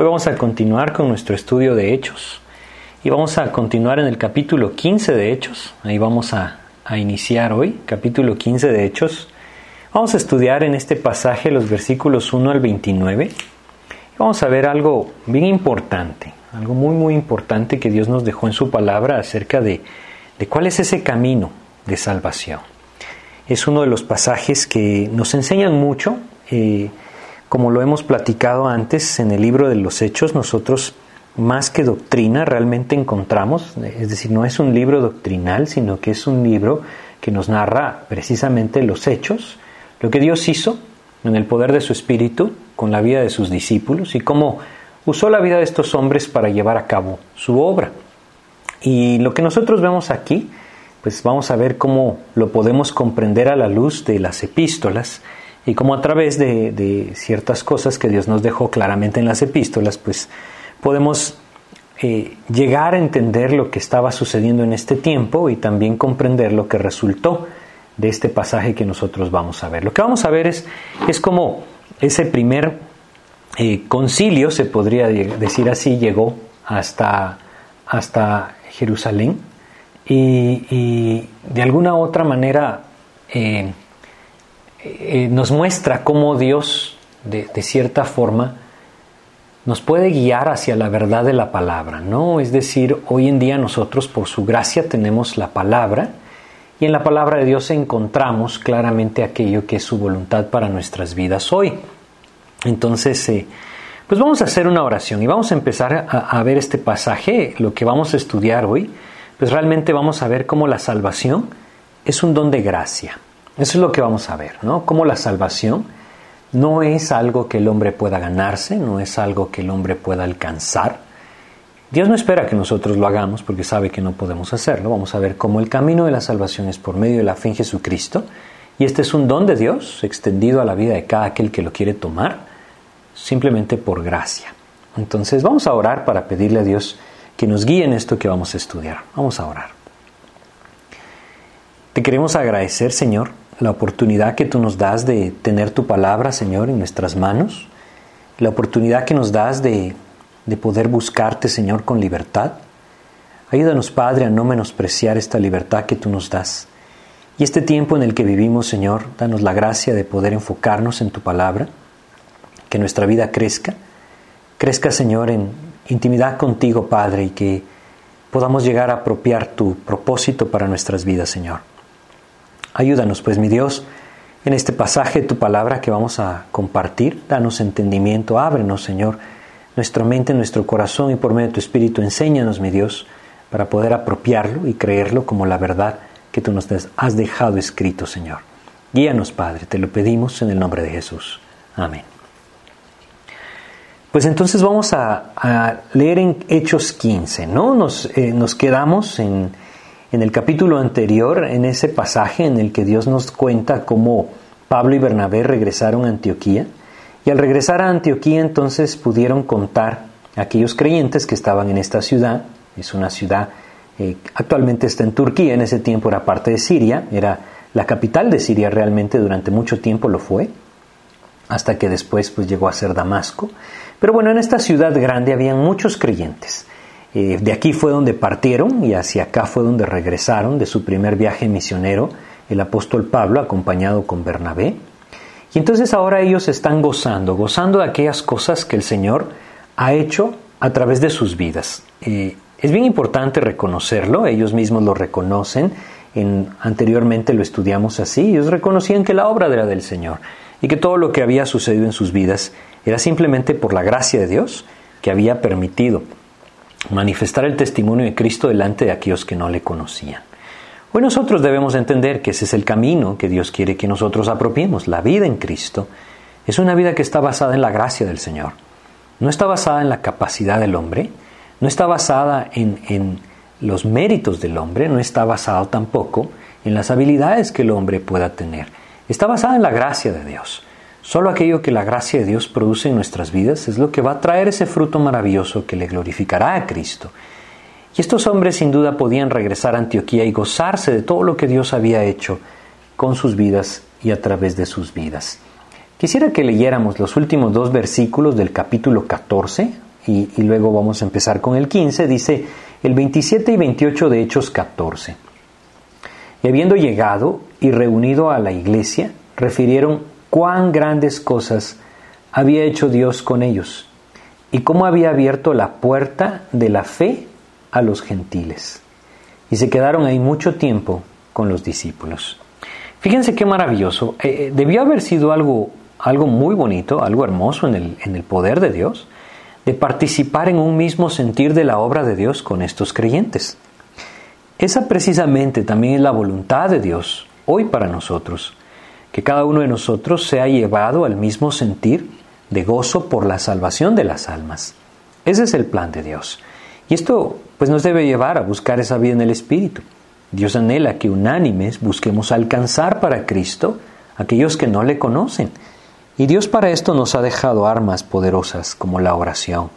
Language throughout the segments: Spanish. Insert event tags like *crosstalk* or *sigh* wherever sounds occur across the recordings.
Hoy vamos a continuar con nuestro estudio de Hechos y vamos a continuar en el capítulo 15 de Hechos. Ahí vamos a, a iniciar hoy, capítulo 15 de Hechos. Vamos a estudiar en este pasaje los versículos 1 al 29 y vamos a ver algo bien importante, algo muy muy importante que Dios nos dejó en su palabra acerca de, de cuál es ese camino de salvación. Es uno de los pasajes que nos enseñan mucho. Eh, como lo hemos platicado antes en el libro de los Hechos, nosotros más que doctrina realmente encontramos, es decir, no es un libro doctrinal, sino que es un libro que nos narra precisamente los hechos, lo que Dios hizo en el poder de su Espíritu con la vida de sus discípulos y cómo usó la vida de estos hombres para llevar a cabo su obra. Y lo que nosotros vemos aquí pues vamos a ver cómo lo podemos comprender a la luz de las epístolas y cómo a través de, ciertas cosas que Dios nos dejó claramente en las epístolas, pues podemos eh, llegar a entender lo que estaba sucediendo en este tiempo y también comprender lo que resultó de este pasaje que nosotros vamos a ver. Lo que vamos a ver es, es cómo ese primer eh, concilio, se podría decir así, llegó hasta, hasta Jerusalén y, de alguna otra manera eh, eh, nos muestra cómo Dios, de, cierta forma, nos puede guiar hacia la verdad de la palabra, ¿no? Es decir, hoy en día nosotros por su gracia tenemos la palabra y en la palabra de Dios encontramos claramente aquello que es su voluntad para nuestras vidas hoy. Entonces, eh, pues vamos a hacer una oración y vamos a empezar a ver este pasaje, lo que vamos a estudiar hoy pues realmente vamos a ver cómo la salvación es un don de gracia. Eso es lo que vamos a ver, ¿no? Cómo la salvación no es algo que el hombre pueda ganarse, no es algo que el hombre pueda alcanzar. Dios no espera que nosotros lo hagamos porque sabe que no podemos hacerlo. Vamos a ver cómo el camino de la salvación es por medio de la fe en Jesucristo. Y este es un don de Dios extendido a la vida de cada aquel que lo quiere tomar, simplemente por gracia. Entonces vamos a orar para pedirle a Dios que nos guíe en esto que vamos a estudiar. Vamos a orar. Te queremos agradecer, Señor, la oportunidad que tú nos das de tener tu palabra, Señor, en nuestras manos, la oportunidad que nos das de, de poder buscarte, Señor, con libertad. Ayúdanos, Padre, a no menospreciar esta libertad que tú nos das. Y este tiempo en el que vivimos, Señor, danos la gracia de poder enfocarnos en tu palabra, que nuestra vida crezca. Crezca, Señor, en, intimidad contigo, Padre, y que podamos llegar a apropiar tu propósito para nuestras vidas, Señor. Ayúdanos, pues, mi Dios, en este pasaje de tu palabra que vamos a compartir. Danos entendimiento, ábrenos, Señor, nuestra mente, nuestro corazón y por medio de tu Espíritu, enséñanos, mi Dios, para poder apropiarlo y creerlo como la verdad que tú nos has dejado escrito, Señor. Guíanos, Padre, te lo pedimos en el nombre de Jesús. Amén. Pues entonces vamos a, leer en Hechos 15, ¿no? Nos, eh, nos quedamos en, en, el capítulo anterior, en ese pasaje en el que Dios nos cuenta cómo Pablo y Bernabé regresaron a Antioquía. Y al regresar a Antioquía entonces pudieron contar a aquellos creyentes que estaban en esta ciudad. Es una ciudad, eh, actualmente está en Turquía, en ese tiempo era parte de Siria, era la capital de Siria realmente, durante mucho tiempo lo fue, hasta que después pues llegó a ser Damasco. Pero bueno, en esta ciudad grande habían muchos creyentes. Eh, de aquí fue donde partieron y hacia acá fue donde regresaron de su primer viaje misionero el apóstol Pablo acompañado con Bernabé. Y entonces ahora ellos están gozando, gozando de aquellas cosas que el Señor ha hecho a través de sus vidas. Eh, es bien importante reconocerlo, ellos mismos lo reconocen, en, anteriormente lo estudiamos así, ellos reconocían que la obra era del Señor y que todo lo que había sucedido en sus vidas era simplemente por la gracia de Dios que había permitido manifestar el testimonio de Cristo delante de aquellos que no le conocían. Hoy nosotros debemos entender que ese es el camino que Dios quiere que nosotros apropiemos. La vida en Cristo es una vida que está basada en la gracia del Señor. No está basada en la capacidad del hombre, no está basada en, en los méritos del hombre, no está basado tampoco en las habilidades que el hombre pueda tener. Está basada en la gracia de Dios. Solo aquello que la gracia de Dios produce en nuestras vidas es lo que va a traer ese fruto maravilloso que le glorificará a Cristo. Y estos hombres sin duda podían regresar a Antioquía y gozarse de todo lo que Dios había hecho con sus vidas y a través de sus vidas. Quisiera que leyéramos los últimos dos versículos del capítulo 14 y, y luego vamos a empezar con el 15, dice el 27 y 28 de Hechos 14. Y habiendo llegado y reunido a la iglesia, refirieron cuán grandes cosas había hecho Dios con ellos y cómo había abierto la puerta de la fe a los gentiles. Y se quedaron ahí mucho tiempo con los discípulos. Fíjense qué maravilloso. Eh, eh, debió haber sido algo, algo muy bonito, algo hermoso en el, en el poder de Dios, de participar en un mismo sentir de la obra de Dios con estos creyentes. Esa precisamente también es la voluntad de Dios hoy para nosotros, que cada uno de nosotros sea llevado al mismo sentir de gozo por la salvación de las almas. Ese es el plan de Dios. Y esto pues nos debe llevar a buscar esa vida en el Espíritu. Dios anhela que unánimes busquemos alcanzar para Cristo aquellos que no le conocen. Y Dios para esto nos ha dejado armas poderosas como la oración.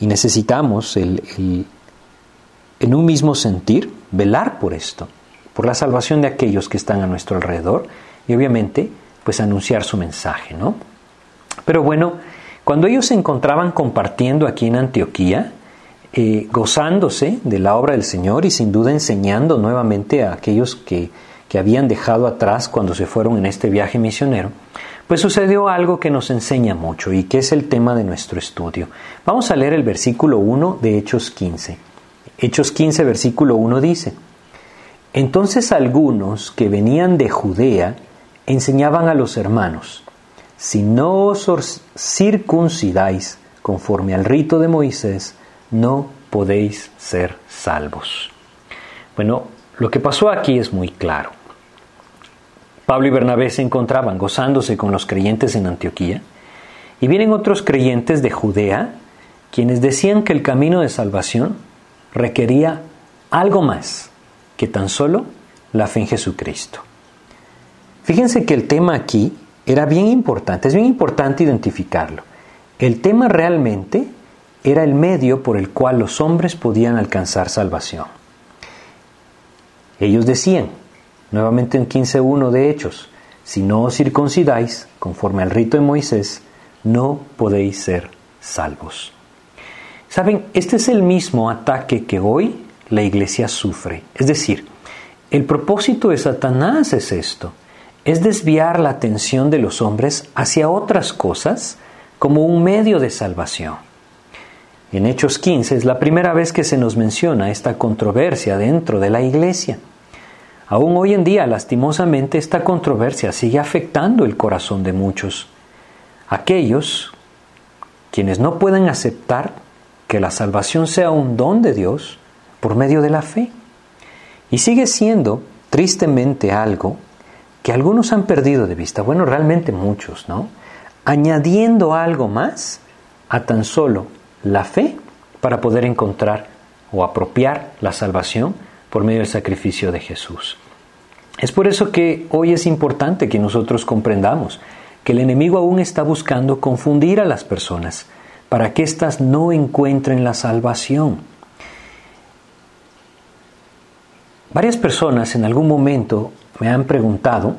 Y necesitamos el, en un mismo sentir velar por esto, por la salvación de aquellos que están a nuestro alrededor y obviamente pues anunciar su mensaje, ¿no? Pero bueno, cuando ellos se encontraban compartiendo aquí en Antioquía, eh, gozándose de la obra del Señor y sin duda enseñando nuevamente a aquellos que, que habían dejado atrás cuando se fueron en este viaje misionero, pues sucedió algo que nos enseña mucho y que es el tema de nuestro estudio. Vamos a leer el versículo 1 de Hechos 15. Hechos 15, versículo 1 dice, Entonces algunos que venían de Judea enseñaban a los hermanos, si no os circuncidáis conforme al rito de Moisés, no podéis ser salvos. Bueno, lo que pasó aquí es muy claro. Pablo y Bernabé se encontraban gozándose con los creyentes en Antioquía, y vienen otros creyentes de Judea, quienes decían que el camino de salvación requería algo más que tan solo la fe en Jesucristo. Fíjense que el tema aquí era bien importante, es bien importante identificarlo. El tema realmente era el medio por el cual los hombres podían alcanzar salvación. Ellos decían, nuevamente en 15.1 de Hechos, si no os circuncidáis conforme al rito de Moisés, no podéis ser salvos. Saben, este es el mismo ataque que hoy la iglesia sufre. Es decir, el propósito de Satanás es esto, es desviar la atención de los hombres hacia otras cosas como un medio de salvación. En Hechos 15 es la primera vez que se nos menciona esta controversia dentro de la iglesia. Aún hoy en día, lastimosamente, esta controversia sigue afectando el corazón de muchos. Aquellos quienes no pueden aceptar que la salvación sea un don de Dios por medio de la fe. Y sigue siendo, tristemente, algo que algunos han perdido de vista, bueno, realmente muchos, ¿no? Añadiendo algo más a tan solo la fe para poder encontrar o apropiar la salvación por medio del sacrificio de Jesús. Es por eso que hoy es importante que nosotros comprendamos que el enemigo aún está buscando confundir a las personas para que éstas no encuentren la salvación. Varias personas en algún momento me han preguntado,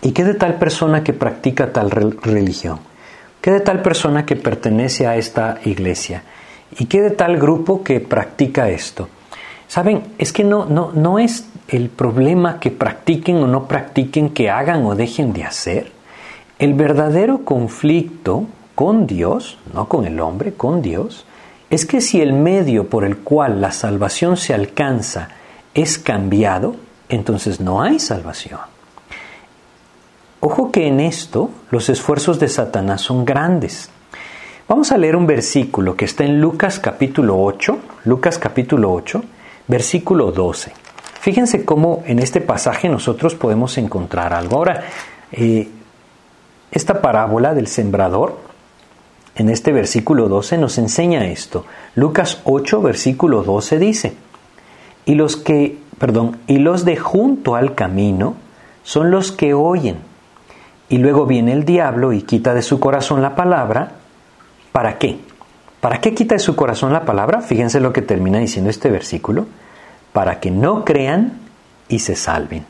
¿y qué de tal persona que practica tal religión? ¿Qué de tal persona que pertenece a esta iglesia? ¿Y qué de tal grupo que practica esto? Saben, es que no, no, no es el problema que practiquen o no practiquen, que hagan o dejen de hacer. El verdadero conflicto con Dios, no con el hombre, con Dios, es que si el medio por el cual la salvación se alcanza es cambiado, entonces no hay salvación. Ojo que en esto los esfuerzos de Satanás son grandes. Vamos a leer un versículo que está en Lucas capítulo 8, Lucas capítulo 8, versículo 12. Fíjense cómo en este pasaje nosotros podemos encontrar algo. Ahora, eh, esta parábola del sembrador, en este versículo 12 nos enseña esto. Lucas 8, versículo 12 dice, y los que perdón, y los de junto al camino son los que oyen. Y luego viene el diablo y quita de su corazón la palabra. ¿Para qué? ¿Para qué quita de su corazón la palabra? Fíjense lo que termina diciendo este versículo. Para que no crean y se salven.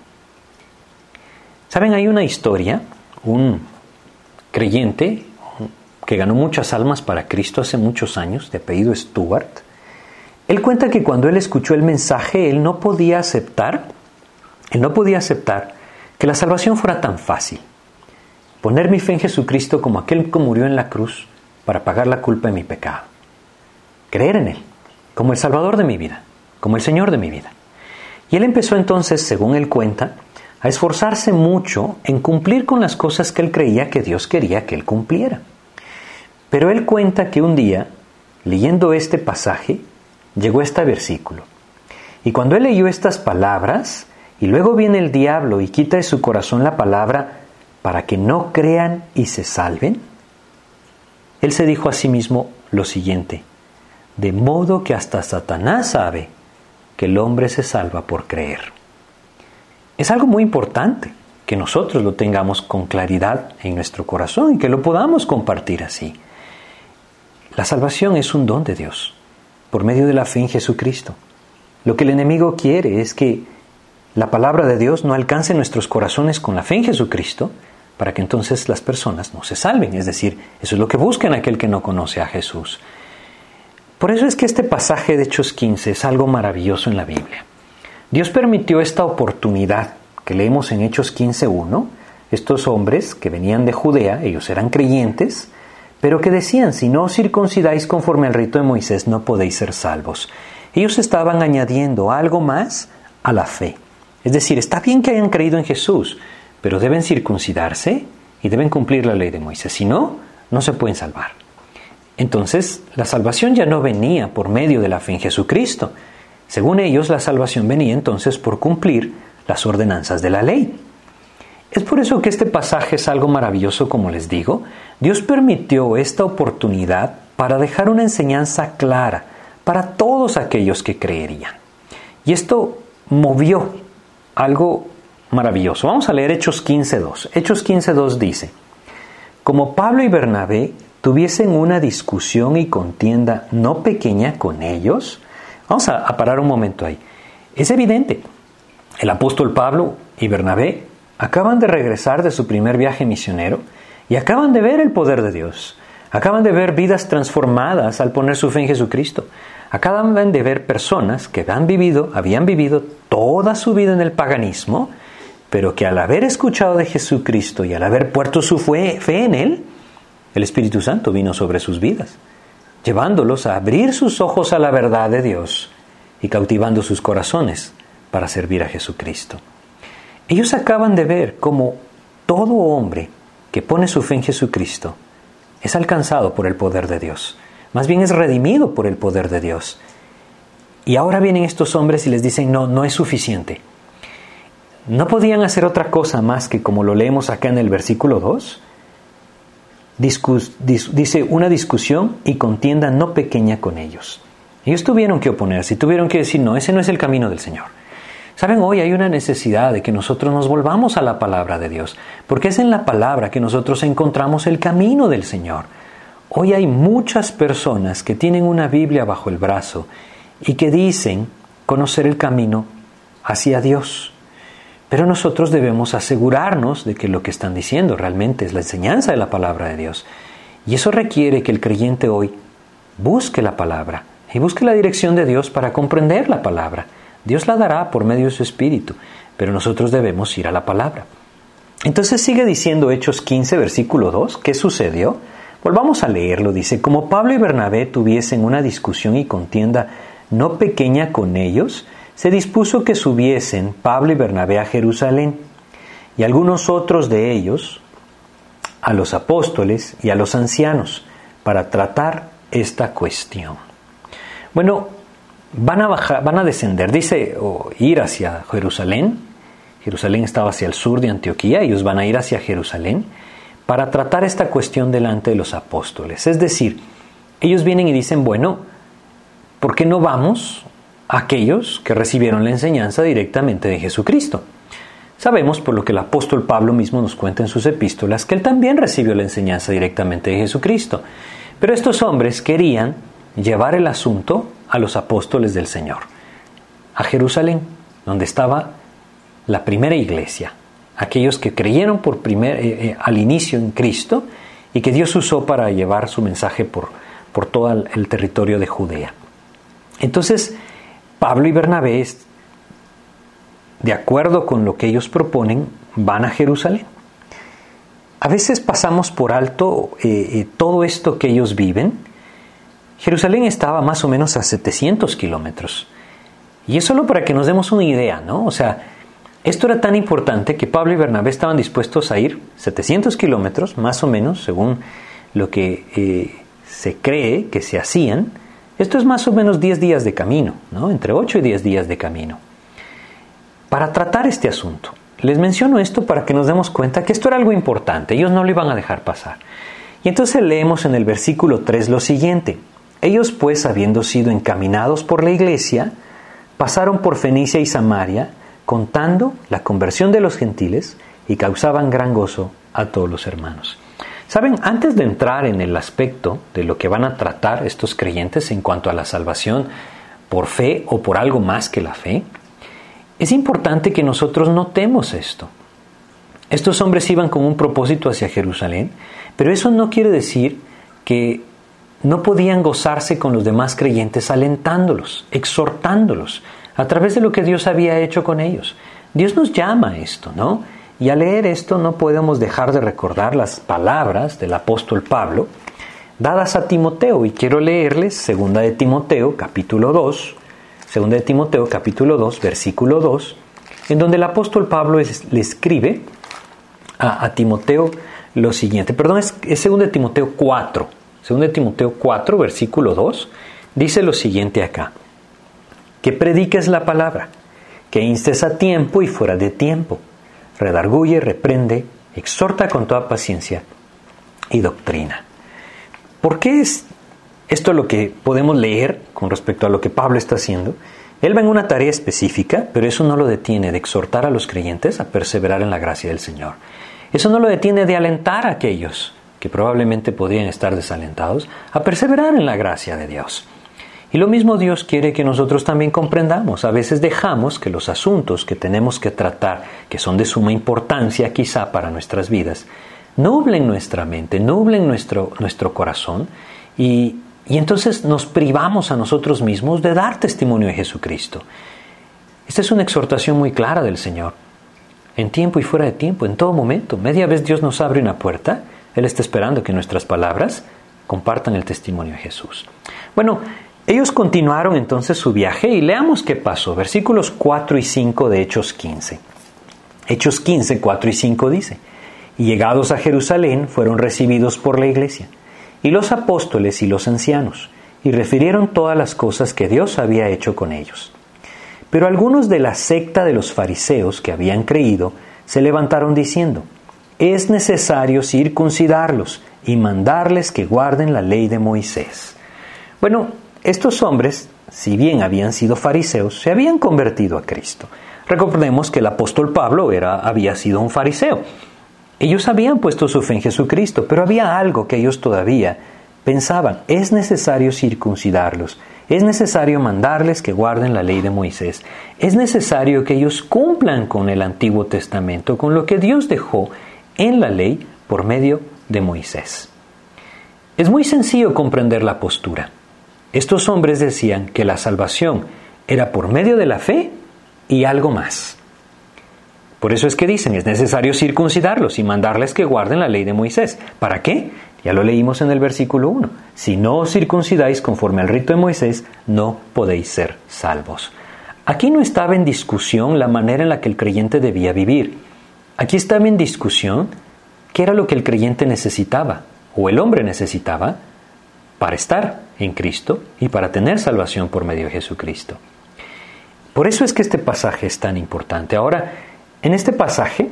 ¿Saben? Hay una historia, un creyente, que ganó muchas almas para Cristo hace muchos años, de apellido Stuart, él cuenta que cuando él escuchó el mensaje, él no podía aceptar, él no podía aceptar que la salvación fuera tan fácil. Poner mi fe en Jesucristo como aquel que murió en la cruz para pagar la culpa de mi pecado. Creer en Él como el Salvador de mi vida, como el Señor de mi vida. Y él empezó entonces, según él cuenta, a esforzarse mucho en cumplir con las cosas que él creía que Dios quería que él cumpliera. Pero él cuenta que un día, leyendo este pasaje, llegó este versículo. Y cuando él leyó estas palabras, y luego viene el diablo y quita de su corazón la palabra para que no crean y se salven, él se dijo a sí mismo lo siguiente, de modo que hasta Satanás sabe que el hombre se salva por creer. Es algo muy importante que nosotros lo tengamos con claridad en nuestro corazón y que lo podamos compartir así. La salvación es un don de Dios por medio de la fe en Jesucristo. Lo que el enemigo quiere es que la palabra de Dios no alcance nuestros corazones con la fe en Jesucristo para que entonces las personas no se salven. Es decir, eso es lo que busca en aquel que no conoce a Jesús. Por eso es que este pasaje de Hechos 15 es algo maravilloso en la Biblia. Dios permitió esta oportunidad que leemos en Hechos 15.1. Estos hombres que venían de Judea, ellos eran creyentes, pero que decían, si no os circuncidáis conforme al rito de Moisés, no podéis ser salvos. Ellos estaban añadiendo algo más a la fe. Es decir, está bien que hayan creído en Jesús, pero deben circuncidarse y deben cumplir la ley de Moisés. Si no, no se pueden salvar. Entonces, la salvación ya no venía por medio de la fe en Jesucristo. Según ellos, la salvación venía entonces por cumplir las ordenanzas de la ley. Es por eso que este pasaje es algo maravilloso, como les digo. Dios permitió esta oportunidad para dejar una enseñanza clara para todos aquellos que creerían. Y esto movió algo maravilloso. Vamos a leer Hechos 15.2. Hechos 15.2 dice, como Pablo y Bernabé tuviesen una discusión y contienda no pequeña con ellos, vamos a, a parar un momento ahí. Es evidente, el apóstol Pablo y Bernabé acaban de regresar de su primer viaje misionero y acaban de ver el poder de Dios. Acaban de ver vidas transformadas al poner su fe en Jesucristo. Acaban de ver personas que han vivido, habían vivido toda su vida en el paganismo, pero que al haber escuchado de Jesucristo y al haber puesto su fe, fe en Él, el Espíritu Santo vino sobre sus vidas, llevándolos a abrir sus ojos a la verdad de Dios y cautivando sus corazones para servir a Jesucristo. Ellos acaban de ver cómo todo hombre que pone su fe en Jesucristo es alcanzado por el poder de Dios. Más bien es redimido por el poder de Dios. Y ahora vienen estos hombres y les dicen, no, no es suficiente. No podían hacer otra cosa más que, como lo leemos acá en el versículo 2, dice una discusión y contienda no pequeña con ellos. Ellos tuvieron que oponerse tuvieron que decir, no, ese no es el camino del Señor. Saben, hoy hay una necesidad de que nosotros nos volvamos a la palabra de Dios, porque es en la palabra que nosotros encontramos el camino del Señor. Hoy hay muchas personas que tienen una Biblia bajo el brazo y que dicen conocer el camino hacia Dios. Pero nosotros debemos asegurarnos de que lo que están diciendo realmente es la enseñanza de la palabra de Dios. Y eso requiere que el creyente hoy busque la palabra y busque la dirección de Dios para comprender la palabra. Dios la dará por medio de su Espíritu, pero nosotros debemos ir a la palabra. Entonces sigue diciendo Hechos 15, versículo 2, ¿qué sucedió? Volvamos a leerlo, dice, como Pablo y Bernabé tuviesen una discusión y contienda no pequeña con ellos, se dispuso que subiesen Pablo y Bernabé a Jerusalén, y algunos otros de ellos a los apóstoles y a los ancianos, para tratar esta cuestión. Bueno, van a bajar, van a descender, dice, o ir hacia Jerusalén. Jerusalén estaba hacia el sur de Antioquía, ellos van a ir hacia Jerusalén para tratar esta cuestión delante de los apóstoles. Es decir, ellos vienen y dicen, bueno, ¿por qué no vamos a aquellos que recibieron la enseñanza directamente de Jesucristo? Sabemos por lo que el apóstol Pablo mismo nos cuenta en sus epístolas que él también recibió la enseñanza directamente de Jesucristo. Pero estos hombres querían llevar el asunto a los apóstoles del Señor, a Jerusalén, donde estaba la primera iglesia, aquellos que creyeron por primer, eh, eh, al inicio en Cristo y que Dios usó para llevar su mensaje por, por todo el territorio de Judea. Entonces, Pablo y Bernabé, de acuerdo con lo que ellos proponen, van a Jerusalén. A veces pasamos por alto eh, todo esto que ellos viven. Jerusalén estaba más o menos a 700 kilómetros. Y es solo para que nos demos una idea, ¿no? O sea, esto era tan importante que Pablo y Bernabé estaban dispuestos a ir 700 kilómetros, más o menos, según lo que eh, se cree que se hacían. Esto es más o menos 10 días de camino, ¿no? Entre 8 y 10 días de camino. Para tratar este asunto. Les menciono esto para que nos demos cuenta que esto era algo importante, ellos no lo iban a dejar pasar. Y entonces leemos en el versículo 3 lo siguiente. Ellos pues, habiendo sido encaminados por la iglesia, pasaron por Fenicia y Samaria, contando la conversión de los gentiles y causaban gran gozo a todos los hermanos. Saben, antes de entrar en el aspecto de lo que van a tratar estos creyentes en cuanto a la salvación por fe o por algo más que la fe, es importante que nosotros notemos esto. Estos hombres iban con un propósito hacia Jerusalén, pero eso no quiere decir que no podían gozarse con los demás creyentes alentándolos, exhortándolos a través de lo que Dios había hecho con ellos. Dios nos llama a esto, ¿no? Y al leer esto no podemos dejar de recordar las palabras del apóstol Pablo dadas a Timoteo y quiero leerles segunda de Timoteo capítulo 2 Segunda de Timoteo capítulo 2, versículo 2, en donde el apóstol Pablo le escribe a, Timoteo lo siguiente, perdón, es, es segunda de Timoteo 4, segunda de Timoteo 4, versículo 2, dice lo siguiente acá, que prediques la palabra, que instes a tiempo y fuera de tiempo, redarguye, reprende, exhorta con toda paciencia y doctrina. ¿Por qué es esto es lo que podemos leer con respecto a lo que Pablo está haciendo. Él va en una tarea específica, pero eso no lo detiene de exhortar a los creyentes a perseverar en la gracia del Señor. Eso no lo detiene de alentar a aquellos que probablemente podrían estar desalentados a perseverar en la gracia de Dios. Y lo mismo Dios quiere que nosotros también comprendamos. A veces dejamos que los asuntos que tenemos que tratar, que son de suma importancia quizá para nuestras vidas, nublen nuestra mente, nublen nuestro, nuestro corazón y, y entonces nos privamos a nosotros mismos de dar testimonio de Jesucristo. Esta es una exhortación muy clara del Señor. En tiempo y fuera de tiempo, en todo momento. Media vez Dios nos abre una puerta, Él está esperando que nuestras palabras compartan el testimonio de Jesús. Bueno, ellos continuaron entonces su viaje y leamos qué pasó. Versículos 4 y 5 de Hechos 15. Hechos 15, 4 y 5 dice, y llegados a Jerusalén fueron recibidos por la iglesia y los apóstoles y los ancianos, y refirieron todas las cosas que Dios había hecho con ellos. Pero algunos de la secta de los fariseos que habían creído se levantaron diciendo, es necesario circuncidarlos y mandarles que guarden la ley de Moisés. Bueno, estos hombres, si bien habían sido fariseos, se habían convertido a Cristo. Recordemos que el apóstol Pablo era, había sido un fariseo ellos habían puesto su fe en Jesucristo, pero había algo que ellos todavía pensaban, es necesario circuncidarlos, es necesario mandarles que guarden la ley de Moisés, es necesario que ellos cumplan con el Antiguo Testamento, con lo que Dios dejó en la ley por medio de Moisés. Es muy sencillo comprender la postura. Estos hombres decían que la salvación era por medio de la fe y algo más. Por eso es que dicen, es necesario circuncidarlos y mandarles que guarden la ley de Moisés. ¿Para qué? Ya lo leímos en el versículo 1. Si no os circuncidáis conforme al rito de Moisés, no podéis ser salvos. Aquí no estaba en discusión la manera en la que el creyente debía vivir. Aquí estaba en discusión qué era lo que el creyente necesitaba o el hombre necesitaba para estar en Cristo y para tener salvación por medio de Jesucristo. Por eso es que este pasaje es tan importante. Ahora, en este pasaje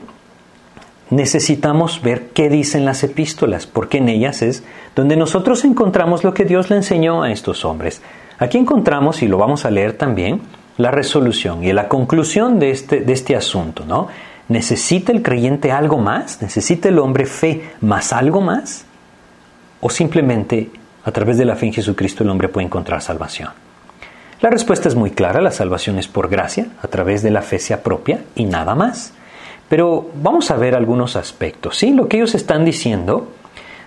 necesitamos ver qué dicen las epístolas, porque en ellas es donde nosotros encontramos lo que Dios le enseñó a estos hombres. Aquí encontramos, y lo vamos a leer también, la resolución y la conclusión de este, de este asunto, ¿no? ¿Necesita el creyente algo más? ¿Necesita el hombre fe más algo más? ¿O simplemente a través de la fe en Jesucristo el hombre puede encontrar salvación? La respuesta es muy clara, la salvación es por gracia, a través de la fe sea propia y nada más. Pero vamos a ver algunos aspectos. ¿sí? Lo que ellos están diciendo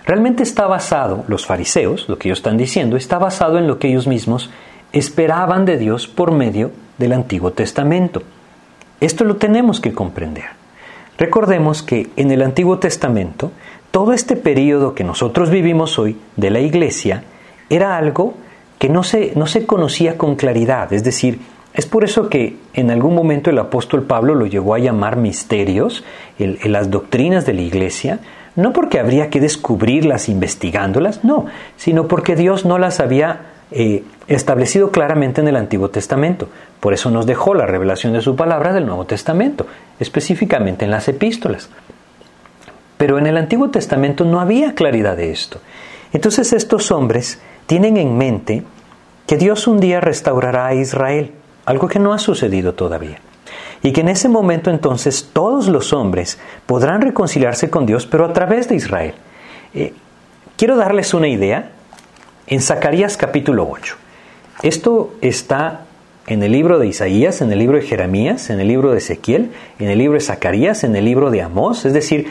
realmente está basado, los fariseos, lo que ellos están diciendo, está basado en lo que ellos mismos esperaban de Dios por medio del Antiguo Testamento. Esto lo tenemos que comprender. Recordemos que en el Antiguo Testamento, todo este periodo que nosotros vivimos hoy de la iglesia era algo que no se, no se conocía con claridad, es decir, es por eso que en algún momento el apóstol Pablo lo llegó a llamar misterios, las doctrinas de la iglesia, no porque habría que descubrirlas investigándolas, no, sino porque Dios no las había eh, establecido claramente en el Antiguo Testamento. Por eso nos dejó la revelación de su palabra del Nuevo Testamento, específicamente en las epístolas. Pero en el Antiguo Testamento no había claridad de esto. Entonces estos hombres tienen en mente que Dios un día restaurará a Israel, algo que no ha sucedido todavía. Y que en ese momento entonces todos los hombres podrán reconciliarse con Dios, pero a través de Israel. Eh, quiero darles una idea en Zacarías capítulo 8. Esto está en el libro de Isaías, en el libro de Jeremías, en el libro de Ezequiel, en el libro de Zacarías, en el libro de Amós, es decir,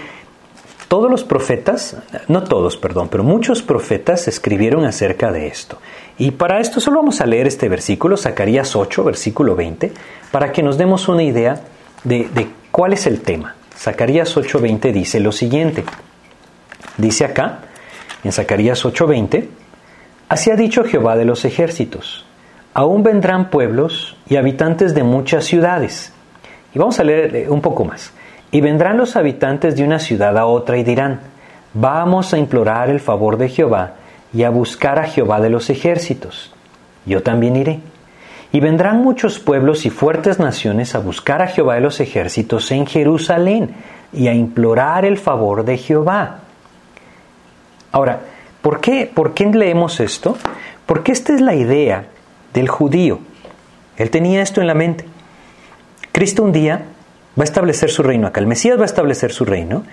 todos los profetas, no todos, perdón, pero muchos profetas escribieron acerca de esto. Y para esto solo vamos a leer este versículo, Zacarías 8, versículo 20, para que nos demos una idea de, de cuál es el tema. Zacarías 8:20 dice lo siguiente. Dice acá, en Zacarías 8:20, Así ha dicho Jehová de los ejércitos, aún vendrán pueblos y habitantes de muchas ciudades. Y vamos a leer eh, un poco más. Y vendrán los habitantes de una ciudad a otra y dirán, vamos a implorar el favor de Jehová y a buscar a Jehová de los ejércitos. Yo también iré. Y vendrán muchos pueblos y fuertes naciones a buscar a Jehová de los ejércitos en Jerusalén y a implorar el favor de Jehová. Ahora, ¿Por qué, ¿Por qué leemos esto? Porque esta es la idea del judío. Él tenía esto en la mente. Cristo un día va a establecer su reino acá. El Mesías va a establecer su reino.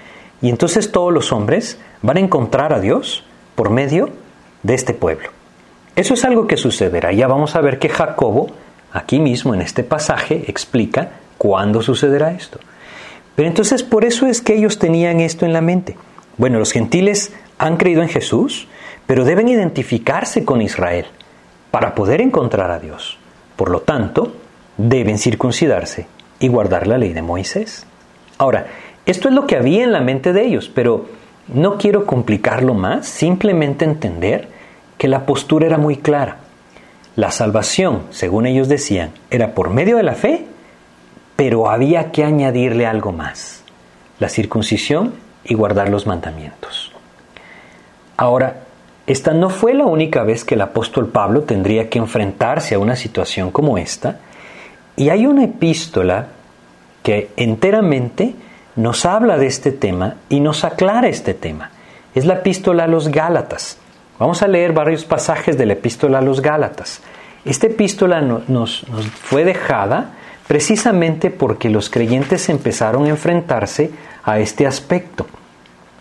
Y entonces todos los hombres van a encontrar a Dios por medio de este pueblo. Eso es algo que sucederá. Ya vamos a ver que Jacobo, aquí mismo en este pasaje, explica cuándo sucederá esto. Pero entonces por eso es que ellos tenían esto en la mente. Bueno, los gentiles han creído en Jesús, pero deben identificarse con Israel para poder encontrar a Dios. Por lo tanto, deben circuncidarse y guardar la ley de Moisés. Ahora, esto es lo que había en la mente de ellos, pero no quiero complicarlo más, simplemente entender que la postura era muy clara. La salvación, según ellos decían, era por medio de la fe, pero había que añadirle algo más, la circuncisión y guardar los mandamientos. Ahora, esta no fue la única vez que el apóstol Pablo tendría que enfrentarse a una situación como esta, y hay una epístola que enteramente nos habla de este tema y nos aclara este tema. Es la epístola a los Gálatas. Vamos a leer varios pasajes de la epístola a los Gálatas. Esta epístola nos, nos fue dejada precisamente porque los creyentes empezaron a enfrentarse a este aspecto.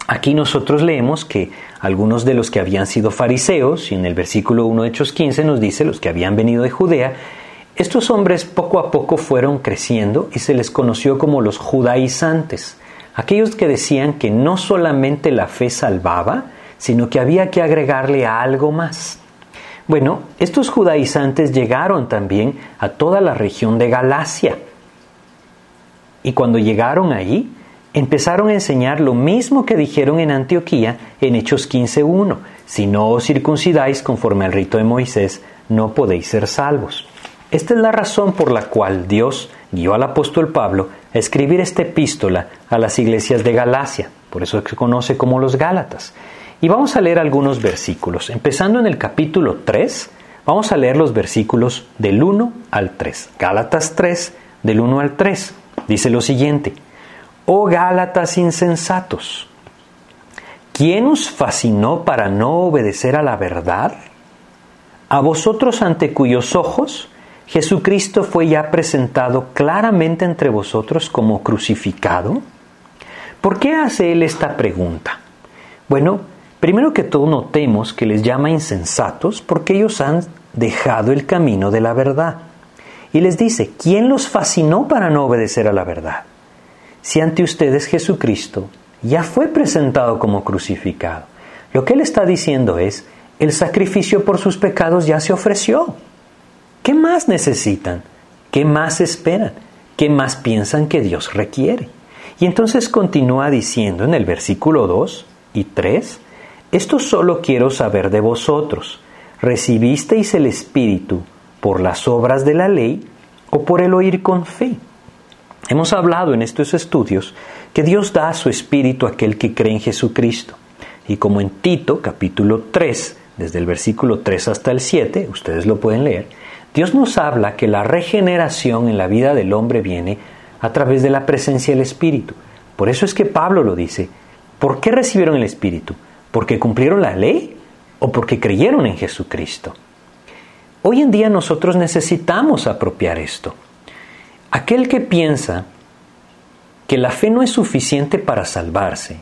Aquí nosotros leemos que algunos de los que habían sido fariseos, y en el versículo 1 de Hechos 15 nos dice los que habían venido de Judea, estos hombres poco a poco fueron creciendo y se les conoció como los judaizantes, aquellos que decían que no solamente la fe salvaba, sino que había que agregarle algo más. Bueno, estos judaizantes llegaron también a toda la región de Galacia. Y cuando llegaron allí, empezaron a enseñar lo mismo que dijeron en Antioquía en Hechos 15.1. Si no os circuncidáis conforme al rito de Moisés, no podéis ser salvos. Esta es la razón por la cual Dios guió al apóstol Pablo a escribir esta epístola a las iglesias de Galacia, por eso se conoce como los Gálatas. Y vamos a leer algunos versículos. Empezando en el capítulo 3, vamos a leer los versículos del 1 al 3. Gálatas 3, del 1 al 3. Dice lo siguiente. Oh Gálatas insensatos, ¿quién os fascinó para no obedecer a la verdad? A vosotros ante cuyos ojos Jesucristo fue ya presentado claramente entre vosotros como crucificado. ¿Por qué hace él esta pregunta? Bueno, primero que todo notemos que les llama insensatos porque ellos han dejado el camino de la verdad. Y les dice, ¿quién los fascinó para no obedecer a la verdad? si ante ustedes Jesucristo ya fue presentado como crucificado. Lo que él está diciendo es, el sacrificio por sus pecados ya se ofreció. ¿Qué más necesitan? ¿Qué más esperan? ¿Qué más piensan que Dios requiere? Y entonces continúa diciendo en el versículo 2 y 3, esto solo quiero saber de vosotros. ¿Recibisteis el Espíritu por las obras de la ley o por el oír con fe? Hemos hablado en estos estudios que Dios da su Espíritu a aquel que cree en Jesucristo. Y como en Tito capítulo 3, desde el versículo 3 hasta el 7, ustedes lo pueden leer, Dios nos habla que la regeneración en la vida del hombre viene a través de la presencia del Espíritu. Por eso es que Pablo lo dice. ¿Por qué recibieron el Espíritu? ¿Porque cumplieron la ley o porque creyeron en Jesucristo? Hoy en día nosotros necesitamos apropiar esto. Aquel que piensa que la fe no es suficiente para salvarse,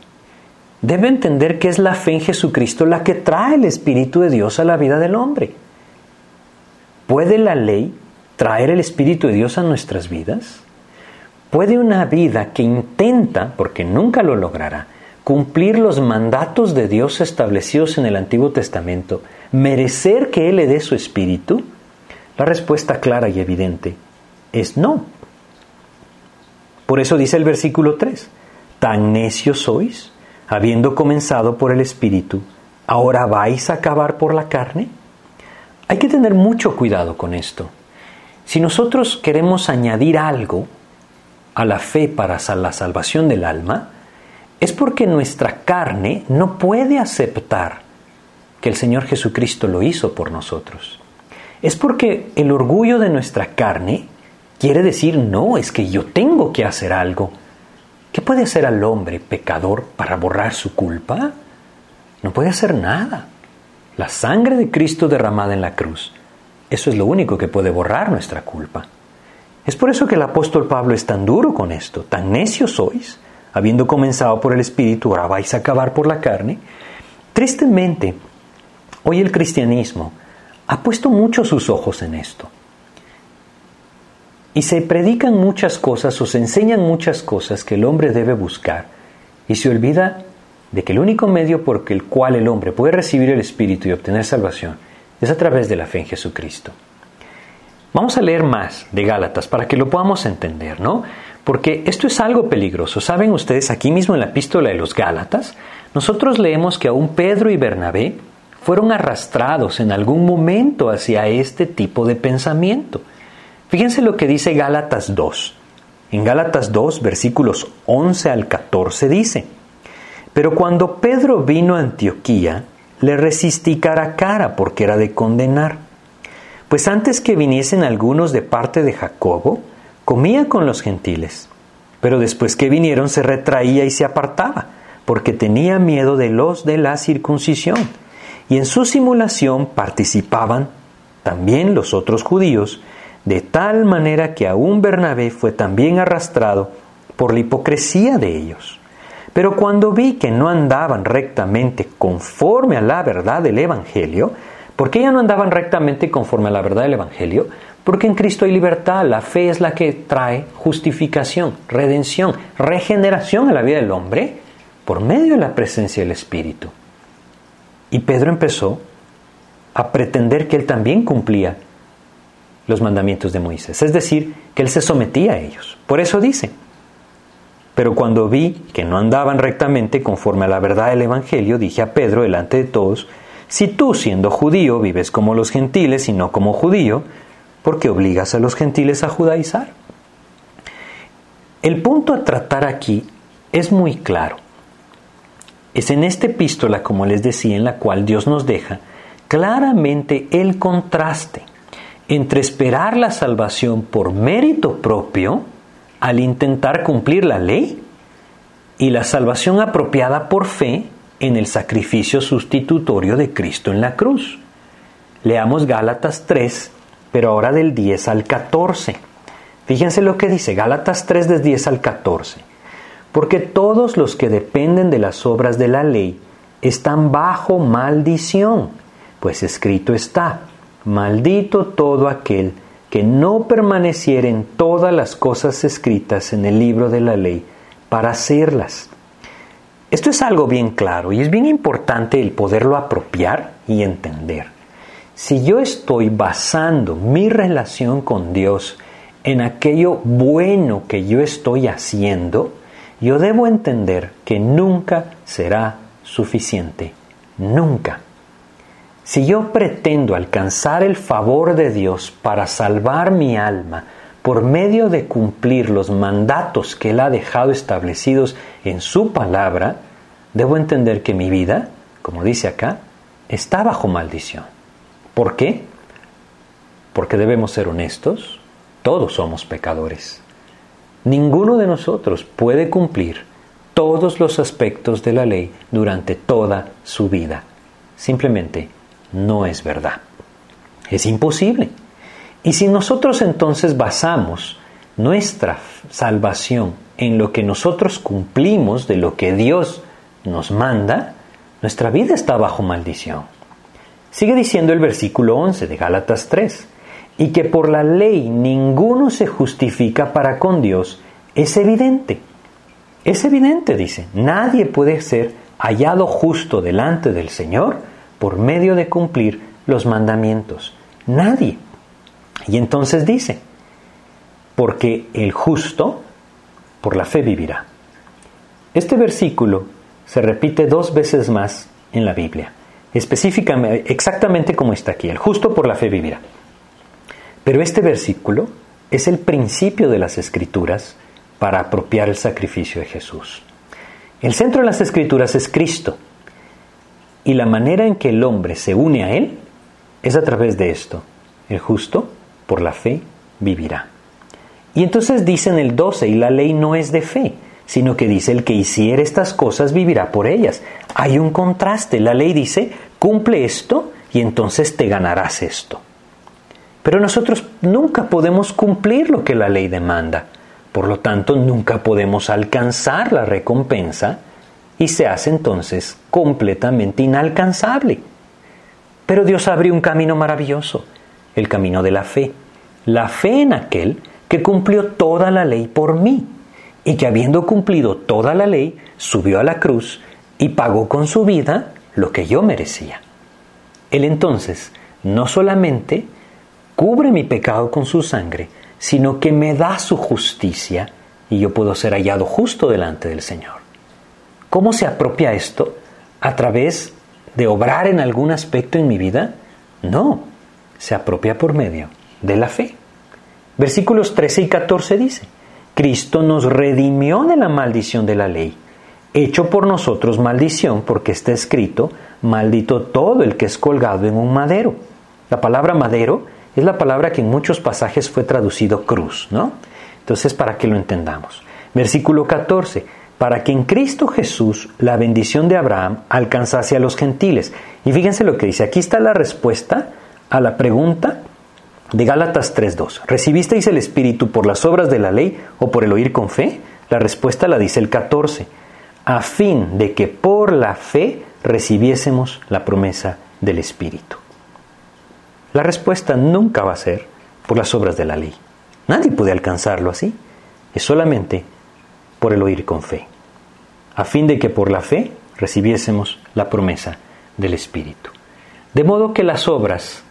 debe entender que es la fe en Jesucristo la que trae el Espíritu de Dios a la vida del hombre. ¿Puede la ley traer el Espíritu de Dios a nuestras vidas? ¿Puede una vida que intenta, porque nunca lo logrará, cumplir los mandatos de Dios establecidos en el Antiguo Testamento, merecer que Él le dé su Espíritu? La respuesta clara y evidente es no. Por eso dice el versículo 3, tan necios sois, habiendo comenzado por el Espíritu, ¿ahora vais a acabar por la carne? Hay que tener mucho cuidado con esto. Si nosotros queremos añadir algo a la fe para la salvación del alma, es porque nuestra carne no puede aceptar que el Señor Jesucristo lo hizo por nosotros. Es porque el orgullo de nuestra carne quiere decir, no, es que yo tengo que hacer algo. ¿Qué puede hacer al hombre pecador para borrar su culpa? No puede hacer nada. La sangre de Cristo derramada en la cruz, eso es lo único que puede borrar nuestra culpa. Es por eso que el apóstol Pablo es tan duro con esto, tan necios sois, habiendo comenzado por el Espíritu, ahora vais a acabar por la carne. Tristemente, hoy el cristianismo ha puesto mucho sus ojos en esto. Y se predican muchas cosas o se enseñan muchas cosas que el hombre debe buscar y se olvida de que el único medio por el cual el hombre puede recibir el Espíritu y obtener salvación es a través de la fe en Jesucristo. Vamos a leer más de Gálatas para que lo podamos entender, ¿no? Porque esto es algo peligroso. ¿Saben ustedes aquí mismo en la epístola de los Gálatas? Nosotros leemos que aún Pedro y Bernabé fueron arrastrados en algún momento hacia este tipo de pensamiento. Fíjense lo que dice Gálatas 2. En Gálatas 2, versículos 11 al 14 dice, Pero cuando Pedro vino a Antioquía, le resistí cara a cara porque era de condenar. Pues antes que viniesen algunos de parte de Jacobo, comía con los gentiles. Pero después que vinieron se retraía y se apartaba, porque tenía miedo de los de la circuncisión. Y en su simulación participaban también los otros judíos, de tal manera que aún Bernabé fue también arrastrado por la hipocresía de ellos. Pero cuando vi que no andaban rectamente conforme a la verdad del Evangelio, ¿por qué ya no andaban rectamente conforme a la verdad del Evangelio? Porque en Cristo hay libertad, la fe es la que trae justificación, redención, regeneración a la vida del hombre por medio de la presencia del Espíritu. Y Pedro empezó a pretender que él también cumplía los mandamientos de Moisés, es decir, que él se sometía a ellos. Por eso dice, pero cuando vi que no andaban rectamente conforme a la verdad del Evangelio, dije a Pedro delante de todos, si tú siendo judío vives como los gentiles y no como judío, ¿por qué obligas a los gentiles a judaizar? El punto a tratar aquí es muy claro. Es en esta epístola, como les decía, en la cual Dios nos deja claramente el contraste entre esperar la salvación por mérito propio al intentar cumplir la ley y la salvación apropiada por fe en el sacrificio sustitutorio de Cristo en la cruz. Leamos Gálatas 3, pero ahora del 10 al 14. Fíjense lo que dice Gálatas 3 del 10 al 14. Porque todos los que dependen de las obras de la ley están bajo maldición, pues escrito está, Maldito todo aquel que no permaneciera en todas las cosas escritas en el libro de la ley para hacerlas. Esto es algo bien claro y es bien importante el poderlo apropiar y entender. Si yo estoy basando mi relación con Dios en aquello bueno que yo estoy haciendo, yo debo entender que nunca será suficiente. Nunca. Si yo pretendo alcanzar el favor de Dios para salvar mi alma por medio de cumplir los mandatos que Él ha dejado establecidos en su palabra, debo entender que mi vida, como dice acá, está bajo maldición. ¿Por qué? Porque debemos ser honestos, todos somos pecadores. Ninguno de nosotros puede cumplir todos los aspectos de la ley durante toda su vida. Simplemente no es verdad. Es imposible. Y si nosotros entonces basamos nuestra salvación en lo que nosotros cumplimos de lo que Dios nos manda, nuestra vida está bajo maldición. Sigue diciendo el versículo 11 de Gálatas 3, y que por la ley ninguno se justifica para con Dios, es evidente. Es evidente, dice, nadie puede ser hallado justo delante del Señor por medio de cumplir los mandamientos. Nadie. Y entonces dice, porque el justo por la fe vivirá. Este versículo se repite dos veces más en la Biblia, específicamente, exactamente como está aquí, el justo por la fe vivirá. Pero este versículo es el principio de las escrituras para apropiar el sacrificio de Jesús. El centro de las escrituras es Cristo y la manera en que el hombre se une a Él es a través de esto. El justo por la fe vivirá. Y entonces dice en el 12, y la ley no es de fe, sino que dice el que hiciere estas cosas vivirá por ellas. Hay un contraste. La ley dice, cumple esto y entonces te ganarás esto. Pero nosotros nunca podemos cumplir lo que la ley demanda. Por lo tanto, nunca podemos alcanzar la recompensa y se hace entonces completamente inalcanzable. Pero Dios abrió un camino maravilloso, el camino de la fe. La fe en aquel que cumplió toda la ley por mí y que habiendo cumplido toda la ley, subió a la cruz y pagó con su vida lo que yo merecía. Él entonces no solamente cubre mi pecado con su sangre, sino que me da su justicia y yo puedo ser hallado justo delante del Señor. ¿Cómo se apropia esto? ¿A través de obrar en algún aspecto en mi vida? No, se apropia por medio de la fe. Versículos 13 y 14 dice, Cristo nos redimió de la maldición de la ley, hecho por nosotros maldición, porque está escrito, maldito todo el que es colgado en un madero. La palabra madero es la palabra que en muchos pasajes fue traducido cruz, ¿no? Entonces, para que lo entendamos. Versículo 14, para que en Cristo Jesús la bendición de Abraham alcanzase a los gentiles. Y fíjense lo que dice, aquí está la respuesta a la pregunta de Gálatas 3.2. ¿Recibisteis el Espíritu por las obras de la ley o por el oír con fe? La respuesta la dice el 14. A fin de que por la fe recibiésemos la promesa del Espíritu. La respuesta nunca va a ser por las obras de la ley. Nadie puede alcanzarlo así. Es solamente por el oír con fe. A fin de que por la fe recibiésemos la promesa del Espíritu. De modo que las obras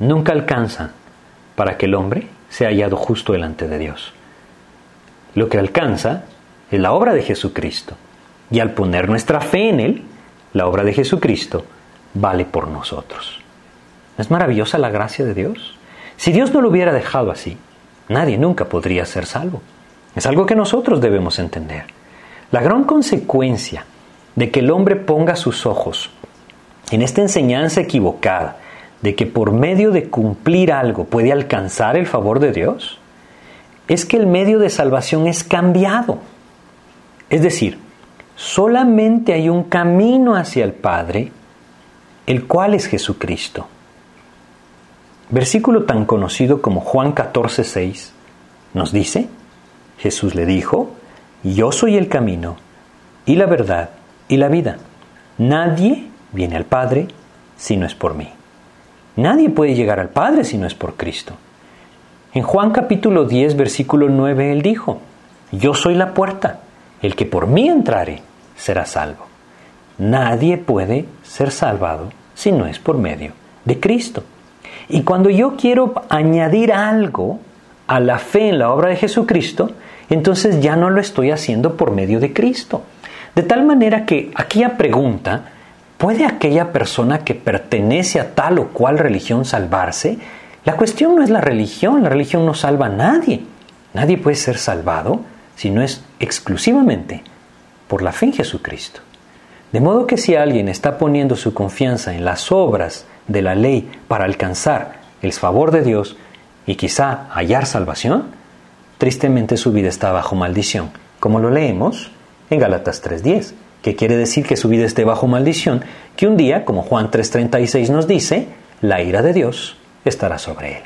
nunca alcanzan para que el hombre sea hallado justo delante de Dios. Lo que alcanza es la obra de Jesucristo. Y al poner nuestra fe en Él, la obra de Jesucristo vale por nosotros. ¿No es maravillosa la gracia de Dios? Si Dios no lo hubiera dejado así, nadie nunca podría ser salvo. Es algo que nosotros debemos entender. La gran consecuencia de que el hombre ponga sus ojos en esta enseñanza equivocada de que por medio de cumplir algo puede alcanzar el favor de Dios, es que el medio de salvación es cambiado. Es decir, solamente hay un camino hacia el Padre, el cual es Jesucristo. Versículo tan conocido como Juan 14, 6 nos dice, Jesús le dijo, yo soy el camino y la verdad y la vida. Nadie viene al Padre si no es por mí. Nadie puede llegar al Padre si no es por Cristo. En Juan capítulo 10, versículo 9, él dijo, Yo soy la puerta, el que por mí entrare será salvo. Nadie puede ser salvado si no es por medio de Cristo. Y cuando yo quiero añadir algo a la fe en la obra de Jesucristo, entonces ya no lo estoy haciendo por medio de Cristo. De tal manera que aquella pregunta, ¿puede aquella persona que pertenece a tal o cual religión salvarse? La cuestión no es la religión, la religión no salva a nadie. Nadie puede ser salvado si no es exclusivamente por la fe en Jesucristo. De modo que si alguien está poniendo su confianza en las obras de la ley para alcanzar el favor de Dios y quizá hallar salvación, tristemente su vida está bajo maldición, como lo leemos en Galatas 3.10, que quiere decir que su vida esté bajo maldición, que un día, como Juan 3.36 nos dice, la ira de Dios estará sobre él.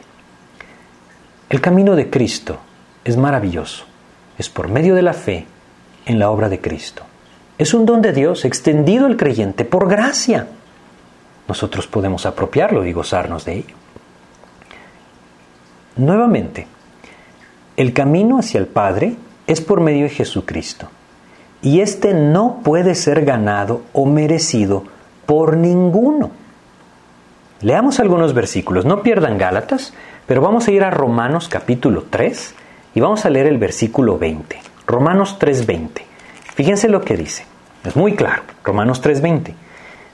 El camino de Cristo es maravilloso, es por medio de la fe en la obra de Cristo. Es un don de Dios extendido al creyente por gracia nosotros podemos apropiarlo y gozarnos de ello. Nuevamente, el camino hacia el Padre es por medio de Jesucristo. Y este no puede ser ganado o merecido por ninguno. Leamos algunos versículos, no pierdan Gálatas, pero vamos a ir a Romanos capítulo 3 y vamos a leer el versículo 20. Romanos 3:20. Fíjense lo que dice. Es muy claro. Romanos 3:20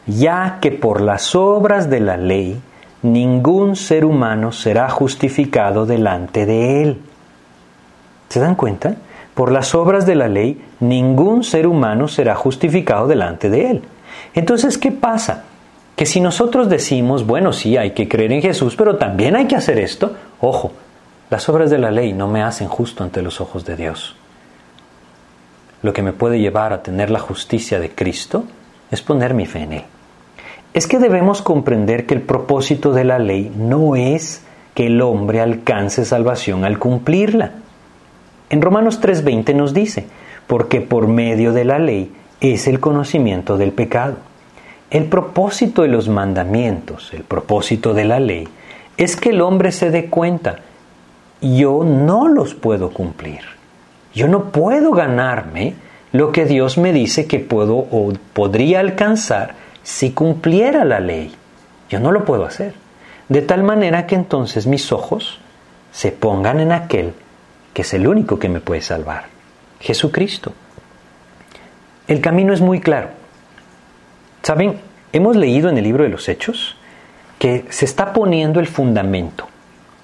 ya que por las obras de la ley ningún ser humano será justificado delante de él. ¿Se dan cuenta? Por las obras de la ley ningún ser humano será justificado delante de él. Entonces, ¿qué pasa? Que si nosotros decimos, bueno, sí, hay que creer en Jesús, pero también hay que hacer esto, ojo, las obras de la ley no me hacen justo ante los ojos de Dios. Lo que me puede llevar a tener la justicia de Cristo es poner mi fe en Él es que debemos comprender que el propósito de la ley no es que el hombre alcance salvación al cumplirla. En Romanos 3:20 nos dice, porque por medio de la ley es el conocimiento del pecado. El propósito de los mandamientos, el propósito de la ley, es que el hombre se dé cuenta, yo no los puedo cumplir. Yo no puedo ganarme lo que Dios me dice que puedo o podría alcanzar si cumpliera la ley. Yo no lo puedo hacer. De tal manera que entonces mis ojos se pongan en aquel que es el único que me puede salvar, Jesucristo. El camino es muy claro. ¿Saben? Hemos leído en el libro de los Hechos que se está poniendo el fundamento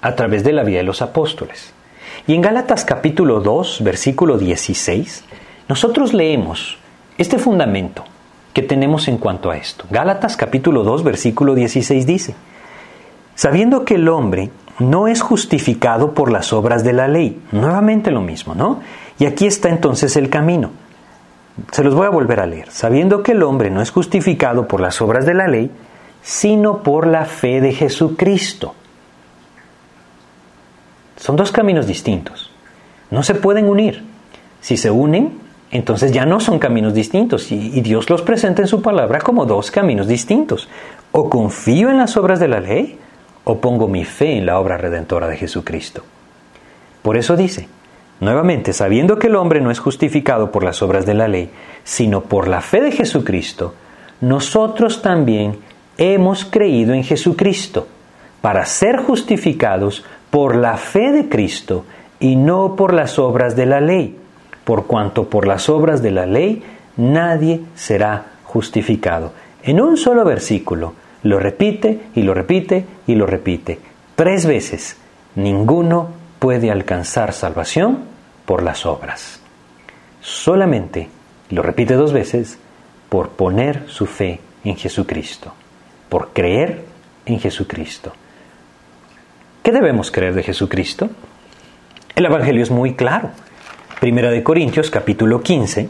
a través de la vida de los apóstoles. Y en Gálatas capítulo 2, versículo 16, nosotros leemos este fundamento ¿Qué tenemos en cuanto a esto? Gálatas capítulo 2 versículo 16 dice, sabiendo que el hombre no es justificado por las obras de la ley, nuevamente lo mismo, ¿no? Y aquí está entonces el camino. Se los voy a volver a leer. Sabiendo que el hombre no es justificado por las obras de la ley, sino por la fe de Jesucristo. Son dos caminos distintos. No se pueden unir. Si se unen, entonces ya no son caminos distintos y, Dios los presenta en su palabra como dos caminos distintos. O confío en las obras de la ley o pongo mi fe en la obra redentora de Jesucristo. Por eso dice, nuevamente, sabiendo que el hombre no es justificado por las obras de la ley, sino por la fe de Jesucristo, nosotros también hemos creído en Jesucristo para ser justificados por la fe de Cristo y no por las obras de la ley por cuanto por las obras de la ley nadie será justificado. En un solo versículo lo repite y lo repite y lo repite. Tres veces. Ninguno puede alcanzar salvación por las obras. Solamente, lo repite dos veces, por poner su fe en Jesucristo, por creer en Jesucristo. ¿Qué debemos creer de Jesucristo? El Evangelio es muy claro. Primera de Corintios capítulo 15,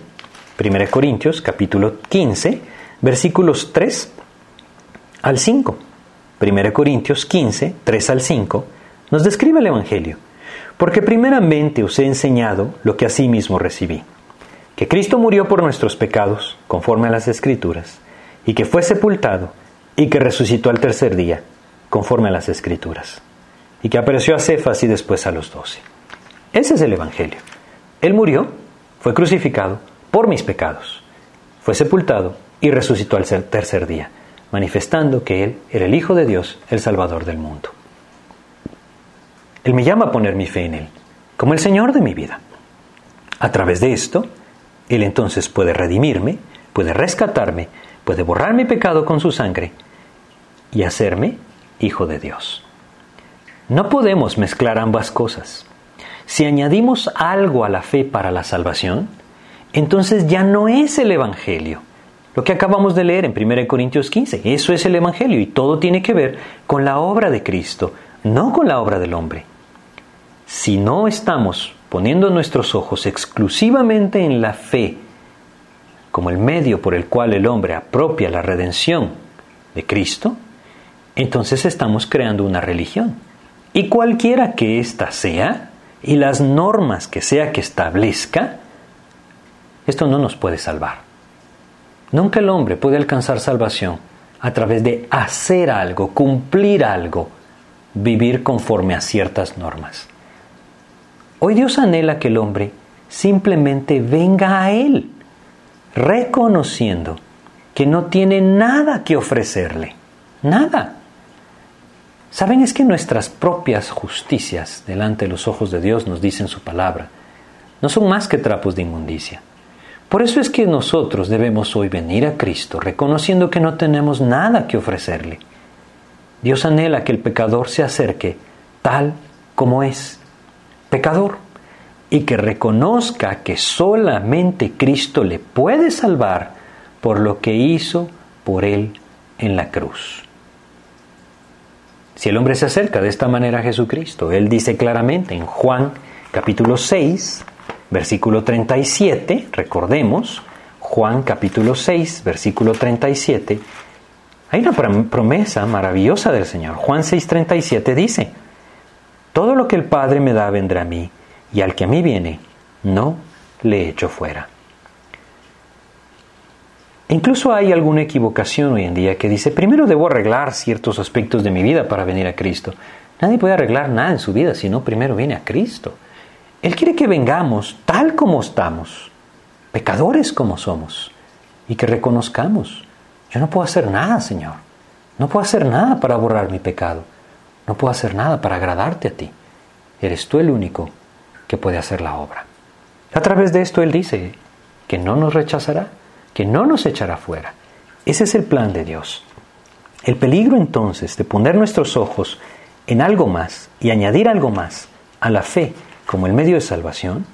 Primera de Corintios capítulo 15, versículos 3 al 5. Primera de Corintios 15, 3 al 5, nos describe el Evangelio. Porque primeramente os he enseñado lo que mismo recibí, que Cristo murió por nuestros pecados, conforme a las Escrituras, y que fue sepultado, y que resucitó al tercer día, conforme a las Escrituras, y que apareció a Cefas y después a los doce. Ese es el Evangelio. Él murió, fue crucificado por mis pecados. fue sepultado y resucitó al tercer día, manifestando que Él era el Hijo de Dios, el Salvador del mundo. Él me llama a poner mi fe en Él, como el Señor de mi vida. A través de esto, Él entonces puede redimirme, puede rescatarme, puede borrar mi pecado con su sangre y hacerme hijo de Dios. No podemos mezclar ambas cosas. Si añadimos algo a la fe para la salvación, entonces ya no es el Evangelio. Lo que acabamos de leer en 1 Corintios 15, eso es el Evangelio y todo tiene que ver con la obra de Cristo, no con la obra del hombre. Si no estamos poniendo nuestros ojos exclusivamente en la fe como el medio por el cual el hombre apropia la redención de Cristo, entonces estamos creando una religión. Y cualquiera que ésta sea, y las normas que sea que establezca, esto no nos puede salvar. Nunca el hombre puede alcanzar salvación a través de hacer algo, cumplir algo, vivir conforme a ciertas normas. Hoy Dios anhela que el hombre simplemente venga a Él, reconociendo que no tiene nada que ofrecerle, nada. Saben, es que nuestras propias justicias delante de los ojos de Dios nos dicen su palabra, no son más que trapos de inmundicia. Por eso es que nosotros debemos hoy venir a Cristo reconociendo que no tenemos nada que ofrecerle. Dios anhela que el pecador se acerque tal como es, pecador, y que reconozca que solamente Cristo le puede salvar por lo que hizo por él en la cruz. Si el hombre se acerca de esta manera a Jesucristo, Él dice claramente en Juan capítulo 6, versículo 37, recordemos, Juan capítulo 6, versículo 37, hay una promesa maravillosa del Señor. Juan 6, 37 dice, Todo lo que el Padre me da vendrá a mí, y al que a mí viene, no le echo fuera. Incluso hay alguna equivocación hoy en día que dice, primero debo arreglar ciertos aspectos de mi vida para venir a Cristo. Nadie puede arreglar nada en su vida si no primero viene a Cristo. Él quiere que vengamos tal como estamos, pecadores como somos, y que reconozcamos, yo no puedo hacer nada, Señor. No puedo hacer nada para borrar mi pecado. No puedo hacer nada para agradarte a ti. Eres tú el único que puede hacer la obra. A través de esto Él dice que no nos rechazará, que no nos echará fuera. Ese es el plan de Dios. El peligro entonces de poner nuestros ojos en algo más y añadir algo más a la fe como el medio de salvación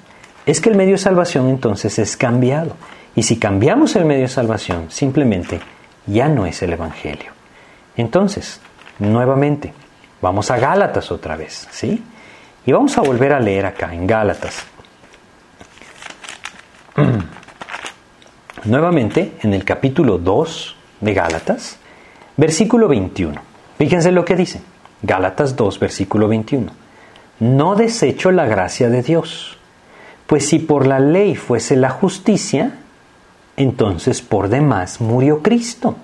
es que el medio de salvación entonces es cambiado. Y si cambiamos el medio de salvación, simplemente ya no es el Evangelio. Entonces, nuevamente, vamos a Gálatas otra vez, ¿sí? Y vamos a volver a leer acá en Gálatas. *clears throat* nuevamente en el capítulo 2 de Gálatas, versículo 21. Fíjense lo que dice. Gálatas 2, versículo 21. No desecho la gracia de Dios, pues si por la ley fuese la justicia, entonces por demás murió Cristo.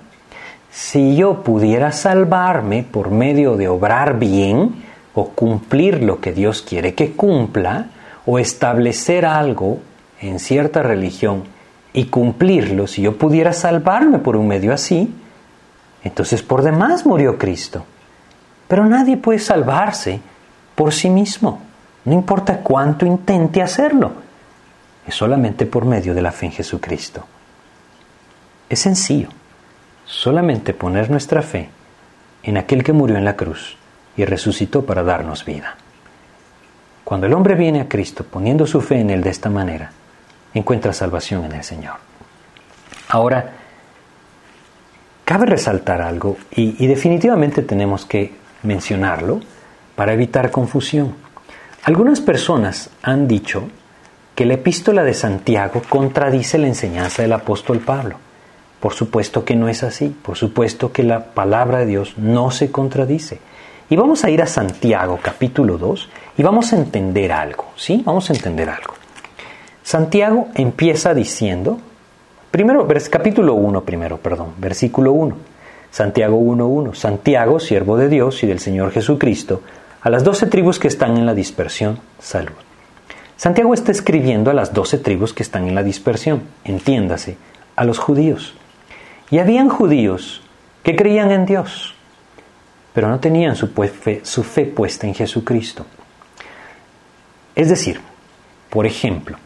Si yo pudiera salvarme por medio de obrar bien, o cumplir lo que Dios quiere que cumpla, o establecer algo en cierta religión y cumplirlo, si yo pudiera salvarme por un medio así, entonces por demás murió Cristo. Pero nadie puede salvarse por sí mismo, no importa cuánto intente hacerlo, es solamente por medio de la fe en Jesucristo. Es sencillo, solamente poner nuestra fe en aquel que murió en la cruz y resucitó para darnos vida. Cuando el hombre viene a Cristo poniendo su fe en Él de esta manera, encuentra salvación en el Señor. Ahora, cabe resaltar algo y, definitivamente tenemos que mencionarlo para evitar confusión. Algunas personas han dicho que la epístola de Santiago contradice la enseñanza del apóstol Pablo. Por supuesto que no es así, por supuesto que la palabra de Dios no se contradice. Y vamos a ir a Santiago capítulo 2 y vamos a entender algo, ¿sí? Vamos a entender algo. Santiago empieza diciendo, primero, capítulo 1 primero, perdón, versículo 1. Santiago 1.1. Santiago, siervo de Dios y del Señor Jesucristo, a las doce tribus que están en la dispersión, salud. Santiago está escribiendo a las doce tribus que están en la dispersión, entiéndase, a los judíos. Y habían judíos que creían en Dios, pero no tenían su fe, su fe puesta en Jesucristo. Es decir, por ejemplo,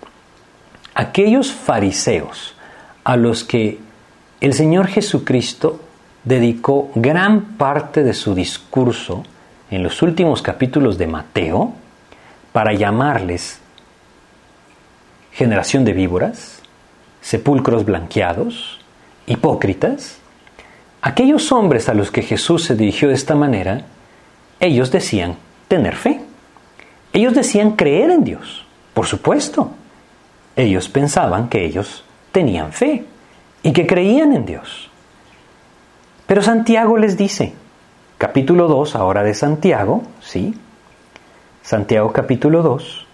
aquellos fariseos a los que el Señor Jesucristo dedicó gran parte de su discurso en los últimos capítulos de Mateo para llamarles generación de víboras, sepulcros blanqueados, hipócritas, aquellos hombres a los que Jesús se dirigió de esta manera, ellos decían tener fe. Ellos decían creer en Dios, por supuesto. Ellos pensaban que ellos tenían fe y que creían en Dios. Pero Santiago les dice, capítulo 2 ahora de Santiago, ¿sí? Santiago capítulo 2,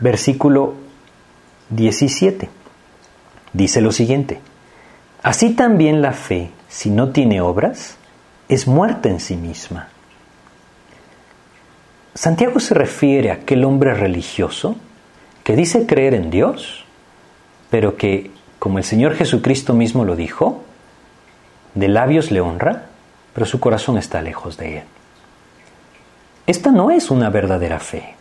versículo 17. Dice lo siguiente, así también la fe, si no tiene obras, es muerta en sí misma. Santiago se refiere a aquel hombre religioso que dice creer en Dios, pero que, como el Señor Jesucristo mismo lo dijo, de labios le honra, pero su corazón está lejos de él. Esta no es una verdadera fe.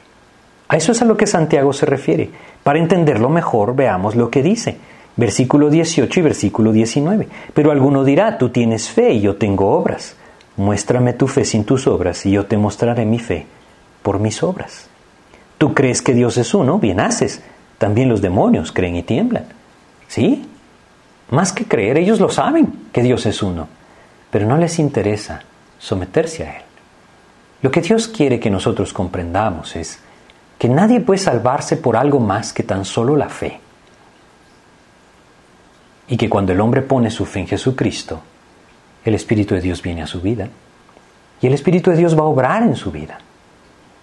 A eso es a lo que Santiago se refiere. Para entenderlo mejor, veamos lo que dice. Versículo 18 y versículo 19. Pero alguno dirá, tú tienes fe y yo tengo obras. Muéstrame tu fe sin tus obras y yo te mostraré mi fe por mis obras. Tú crees que Dios es uno, bien haces. También los demonios creen y tiemblan. ¿Sí? Más que creer, ellos lo saben que Dios es uno, pero no les interesa someterse a Él. Lo que Dios quiere que nosotros comprendamos es que nadie puede salvarse por algo más que tan solo la fe. Y que cuando el hombre pone su fe en Jesucristo, el Espíritu de Dios viene a su vida. Y el Espíritu de Dios va a obrar en su vida.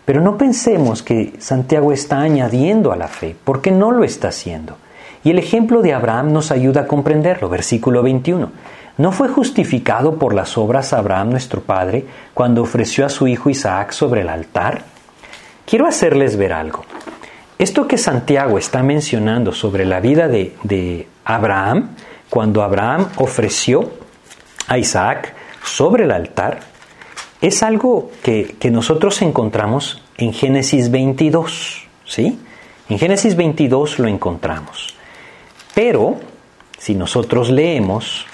Pero no pensemos que Santiago está añadiendo a la fe, porque no lo está haciendo. Y el ejemplo de Abraham nos ayuda a comprenderlo. Versículo 21. ¿No fue justificado por las obras Abraham nuestro Padre cuando ofreció a su hijo Isaac sobre el altar? Quiero hacerles ver algo. Esto que Santiago está mencionando sobre la vida de, Abraham, cuando Abraham ofreció a Isaac sobre el altar, es algo que, que, nosotros encontramos en Génesis 22, ¿sí? En Génesis 22 lo encontramos. Pero, si nosotros leemos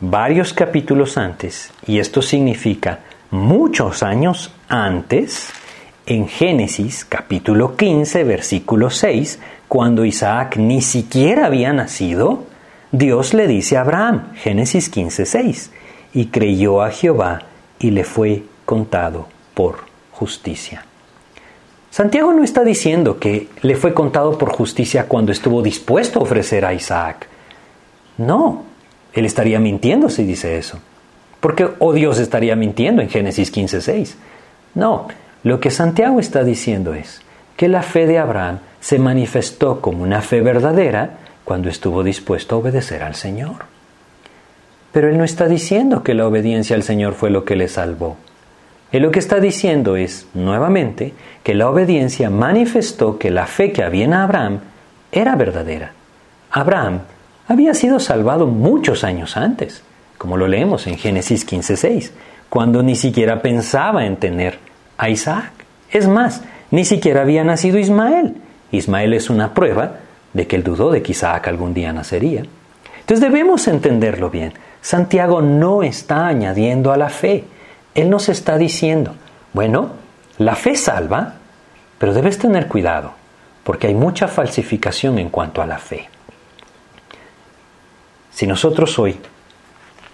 varios capítulos antes, y esto significa muchos años antes, en Génesis capítulo 15, versículo 6, cuando Isaac ni siquiera había nacido, Dios le dice a Abraham, Génesis 15, 6, y creyó a Jehová y le fue contado por justicia. Santiago no está diciendo que le fue contado por justicia cuando estuvo dispuesto a ofrecer a Isaac. No, él estaría mintiendo si dice eso. Porque o Dios estaría mintiendo en Génesis 15, 6. No, lo que Santiago está diciendo es que la fe de Abraham se manifestó como una fe verdadera cuando estuvo dispuesto a obedecer al Señor. Pero él no está diciendo que la obediencia al Señor fue lo que le salvó. Él lo que está diciendo es, nuevamente, que la obediencia manifestó que la fe que había en Abraham era verdadera. Abraham había sido salvado muchos años antes, como lo leemos en Génesis 15:6, cuando ni siquiera pensaba en tener a Isaac. Es más, ni siquiera había nacido Ismael. Ismael es una prueba de que él dudó de que Isaac algún día nacería. Entonces debemos entenderlo bien. Santiago no está añadiendo a la fe. Él nos está diciendo, bueno, la fe salva, pero debes tener cuidado, porque hay mucha falsificación en cuanto a la fe. Si nosotros hoy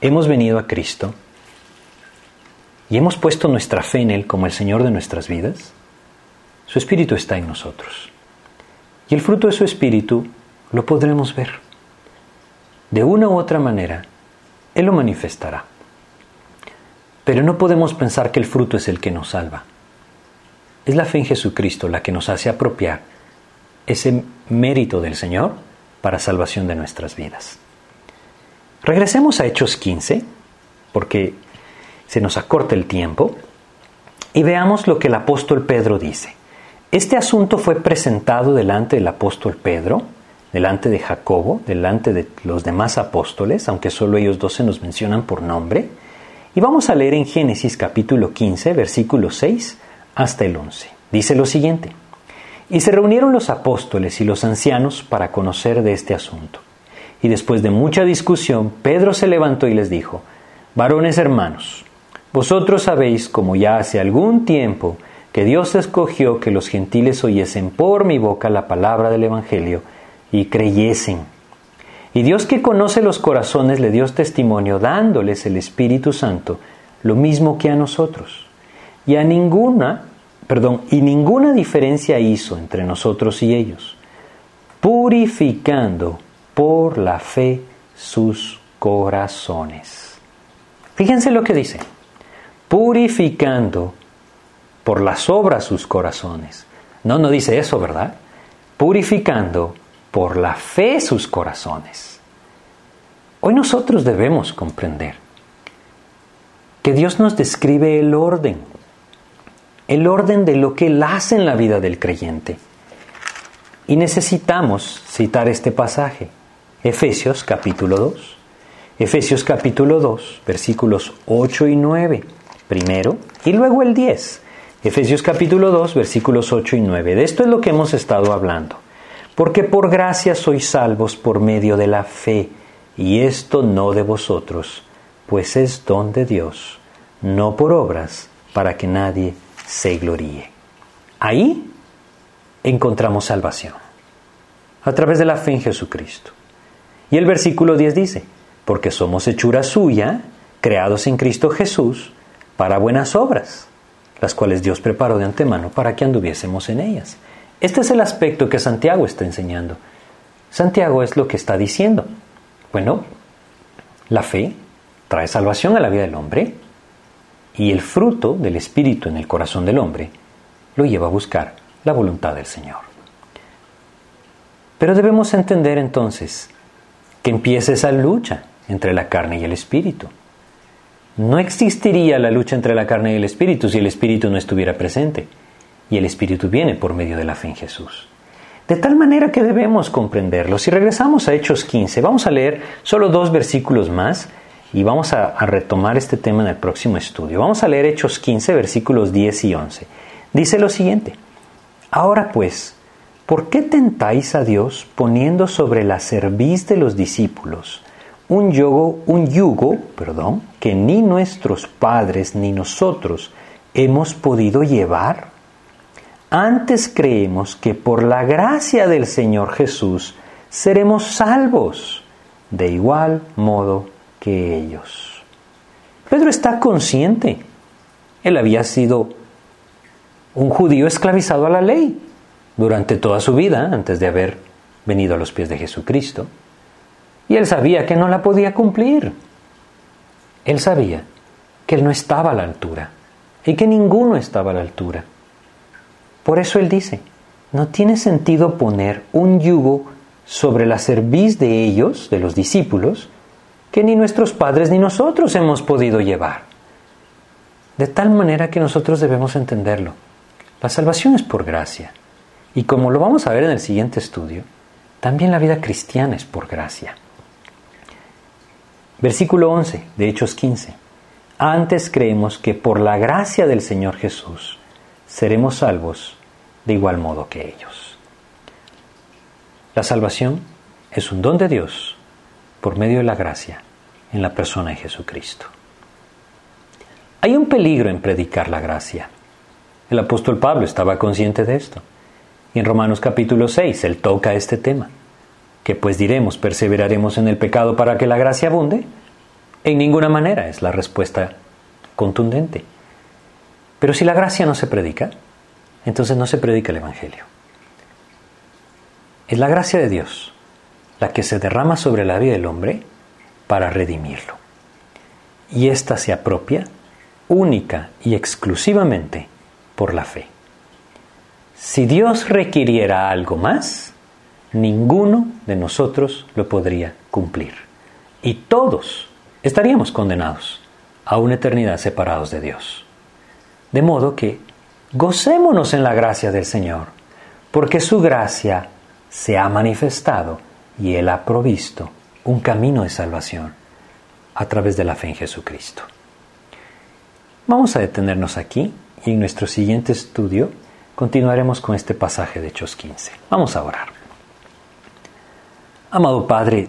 hemos venido a Cristo, y hemos puesto nuestra fe en Él como el Señor de nuestras vidas, su Espíritu está en nosotros. Y el fruto de su Espíritu lo podremos ver. De una u otra manera, Él lo manifestará. Pero no podemos pensar que el fruto es el que nos salva. Es la fe en Jesucristo la que nos hace apropiar ese mérito del Señor para salvación de nuestras vidas. Regresemos a Hechos 15, porque se nos acorta el tiempo, y veamos lo que el apóstol Pedro dice. Este asunto fue presentado delante del apóstol Pedro, delante de Jacobo, delante de los demás apóstoles, aunque solo ellos dos se nos mencionan por nombre. Y vamos a leer en Génesis capítulo 15, versículo 6 hasta el 11. Dice lo siguiente. Y se reunieron los apóstoles y los ancianos para conocer de este asunto. Y después de mucha discusión, Pedro se levantó y les dijo, Varones hermanos, vosotros sabéis, como ya hace algún tiempo, que Dios escogió que los gentiles oyesen por mi boca la palabra del Evangelio y creyesen. Y Dios que conoce los corazones le dio testimonio dándoles el Espíritu Santo, lo mismo que a nosotros. Y a ninguna, perdón, y ninguna diferencia hizo entre nosotros y ellos, purificando por la fe sus corazones. Fíjense lo que dice, purificando por las obras sus corazones. No, no dice eso, ¿verdad? Purificando por la fe sus corazones. Hoy nosotros debemos comprender que Dios nos describe el orden, el orden de lo que Él hace en la vida del creyente. Y necesitamos citar este pasaje, Efesios capítulo 2. Efesios capítulo 2, versículos 8 y 9, primero, y luego el 10. Efesios capítulo 2, versículos 8 y 9. De esto es lo que hemos estado hablando. Porque por gracia sois salvos por medio de la fe, y esto no de vosotros, pues es don de Dios, no por obras, para que nadie se gloríe. Ahí encontramos salvación, a través de la fe en Jesucristo. Y el versículo 10 dice, porque somos hechura suya, creados en Cristo Jesús, para buenas obras las cuales Dios preparó de antemano para que anduviésemos en ellas. Este es el aspecto que Santiago está enseñando. Santiago es lo que está diciendo. Bueno, la fe trae salvación a la vida del hombre y el fruto del Espíritu en el corazón del hombre lo lleva a buscar la voluntad del Señor. Pero debemos entender entonces que empieza esa lucha entre la carne y el Espíritu. No existiría la lucha entre la carne y el espíritu si el espíritu no estuviera presente. Y el espíritu viene por medio de la fe en Jesús. De tal manera que debemos comprenderlo. Si regresamos a Hechos 15, vamos a leer solo dos versículos más y vamos a, a, retomar este tema en el próximo estudio. Vamos a leer Hechos 15, versículos 10 y 11. Dice lo siguiente. Ahora pues, ¿por qué tentáis a Dios poniendo sobre la cerviz de los discípulos un yugo, un yugo, perdón, que ni nuestros padres ni nosotros hemos podido llevar? Antes creemos que por la gracia del Señor Jesús seremos salvos de igual modo que ellos. Pedro está consciente. Él había sido un judío esclavizado a la ley durante toda su vida antes de haber venido a los pies de Jesucristo. Y él sabía que no la podía cumplir. Él sabía que él no estaba a la altura y que ninguno estaba a la altura. Por eso él dice, no tiene sentido poner un yugo sobre la cerviz de ellos, de los discípulos, que ni nuestros padres ni nosotros hemos podido llevar. De tal manera que nosotros debemos entenderlo. La salvación es por gracia. Y como lo vamos a ver en el siguiente estudio, también la vida cristiana es por gracia. Versículo 11 de Hechos 15. Antes creemos que por la gracia del Señor Jesús seremos salvos de igual modo que ellos. La salvación es un don de Dios por medio de la gracia en la persona de Jesucristo. Hay un peligro en predicar la gracia. El apóstol Pablo estaba consciente de esto. Y en Romanos capítulo 6 él toca este tema que pues diremos, perseveraremos en el pecado para que la gracia abunde? En ninguna manera es la respuesta contundente. Pero si la gracia no se predica, entonces no se predica el Evangelio. Es la gracia de Dios la que se derrama sobre la vida del hombre para redimirlo. Y ésta se apropia única y exclusivamente por la fe. Si Dios requiriera algo más, ninguno de nosotros lo podría cumplir. Y todos estaríamos condenados a una eternidad separados de Dios. De modo que gocémonos en la gracia del Señor, porque su gracia se ha manifestado y Él ha provisto un camino de salvación a través de la fe en Jesucristo. Vamos a detenernos aquí y en nuestro siguiente estudio continuaremos con este pasaje de Hechos 15. Vamos a orar. Amado Padre,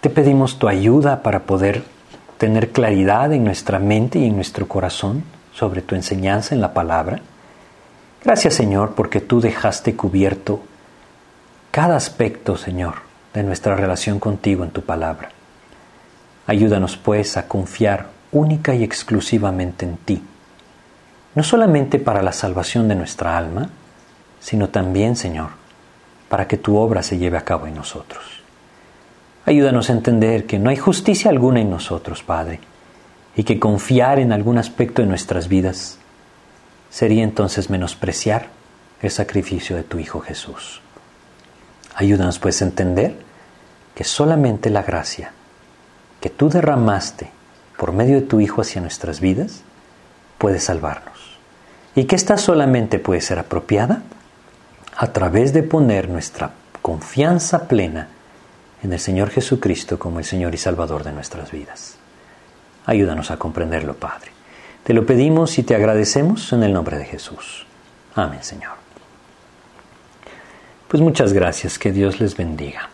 te pedimos tu ayuda para poder tener claridad en nuestra mente y en nuestro corazón sobre tu enseñanza en la palabra. Gracias Señor porque tú dejaste cubierto cada aspecto, Señor, de nuestra relación contigo en tu palabra. Ayúdanos pues a confiar única y exclusivamente en ti, no solamente para la salvación de nuestra alma, sino también, Señor, para que tu obra se lleve a cabo en nosotros. Ayúdanos a entender que no hay justicia alguna en nosotros, Padre, y que confiar en algún aspecto de nuestras vidas sería entonces menospreciar el sacrificio de tu Hijo Jesús. Ayúdanos pues a entender que solamente la gracia que tú derramaste por medio de tu Hijo hacia nuestras vidas puede salvarnos. Y que esta solamente puede ser apropiada a través de poner nuestra confianza plena en el Señor Jesucristo como el Señor y Salvador de nuestras vidas. Ayúdanos a comprenderlo, Padre. Te lo pedimos y te agradecemos en el nombre de Jesús. Amén, Señor. Pues muchas gracias, que Dios les bendiga.